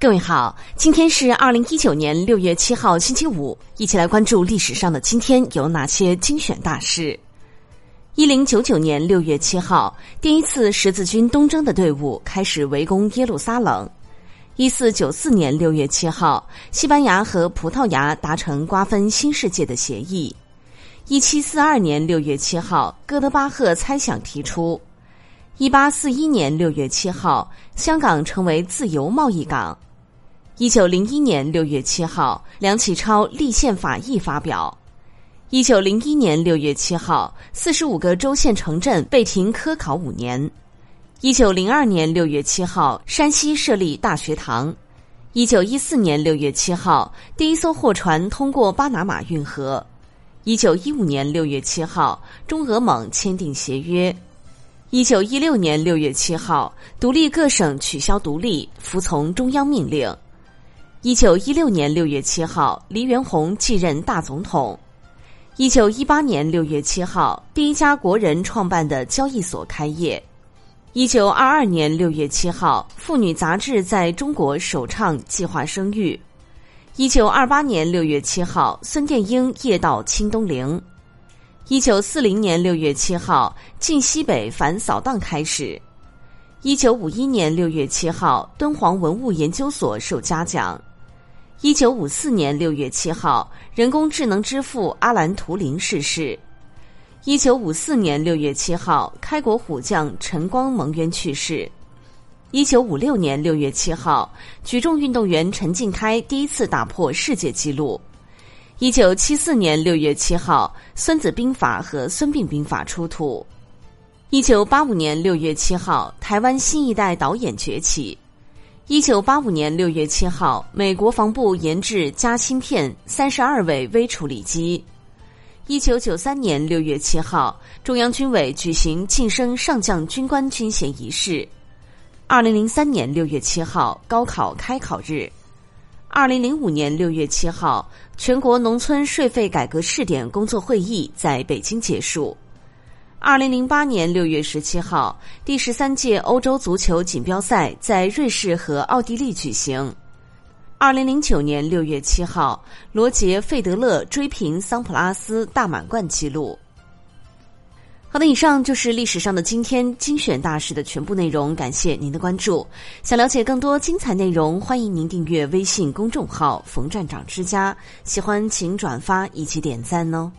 各位好，今天是二零一九年六月七号，星期五，一起来关注历史上的今天有哪些精选大事。一零九九年六月七号，第一次十字军东征的队伍开始围攻耶路撒冷。一四九四年六月七号，西班牙和葡萄牙达成瓜分新世界的协议。一七四二年六月七号，哥德巴赫猜想提出。一八四一年六月七号，香港成为自由贸易港。一九零一年六月七号，梁启超立宪法议发表。一九零一年六月七号，四十五个州县城镇被停科考五年。一九零二年六月七号，山西设立大学堂。一九一四年六月七号，第一艘货船通过巴拿马运河。一九一五年六月七号，中俄蒙签订协约。一九一六年六月七号，独立各省取消独立，服从中央命令。一九一六年六月七号，黎元洪继任大总统。一九一八年六月七号，第一家国人创办的交易所开业。一九二二年六月七号，妇女杂志在中国首倡计划生育。一九二八年六月七号，孙殿英夜到清东陵。一九四零年六月七号，晋西北反扫荡开始。一九五一年六月七号，敦煌文物研究所受嘉奖。一九五四年六月七号，人工智能之父阿兰·图灵逝世。一九五四年六月七号，开国虎将陈光蒙冤去世。一九五六年六月七号，举重运动员陈静开第一次打破世界纪录。一九七四年六月七号，《孙子兵法》和《孙膑兵法》出土。一九八五年六月七号，台湾新一代导演崛起。一九八五年六月七号，美国防部研制加芯片三十二位微处理机。一九九三年六月七号，中央军委举行晋升上将军官军衔仪式。二零零三年六月七号，高考开考日。二零零五年六月七号，全国农村税费改革试点工作会议在北京结束。二零零八年六月十七号，第十三届欧洲足球锦标赛在瑞士和奥地利举行。二零零九年六月七号，罗杰·费德勒追平桑普拉斯大满贯纪录。好的，以上就是历史上的今天精选大事的全部内容，感谢您的关注。想了解更多精彩内容，欢迎您订阅微信公众号“冯站长之家”。喜欢请转发以及点赞哦。